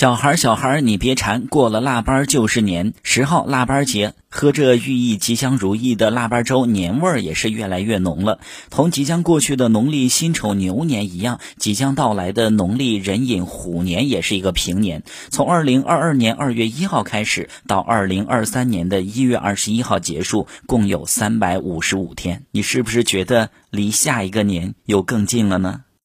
小孩儿，小孩儿，你别馋，过了腊八就是年。十号腊八节，喝着寓意吉祥如意的腊八粥，年味儿也是越来越浓了。同即将过去的农历辛丑牛年一样，即将到来的农历壬寅虎年也是一个平年。从二零二二年二月一号开始，到二零二三年的一月二十一号结束，共有三百五十五天。你是不是觉得离下一个年又更近了呢？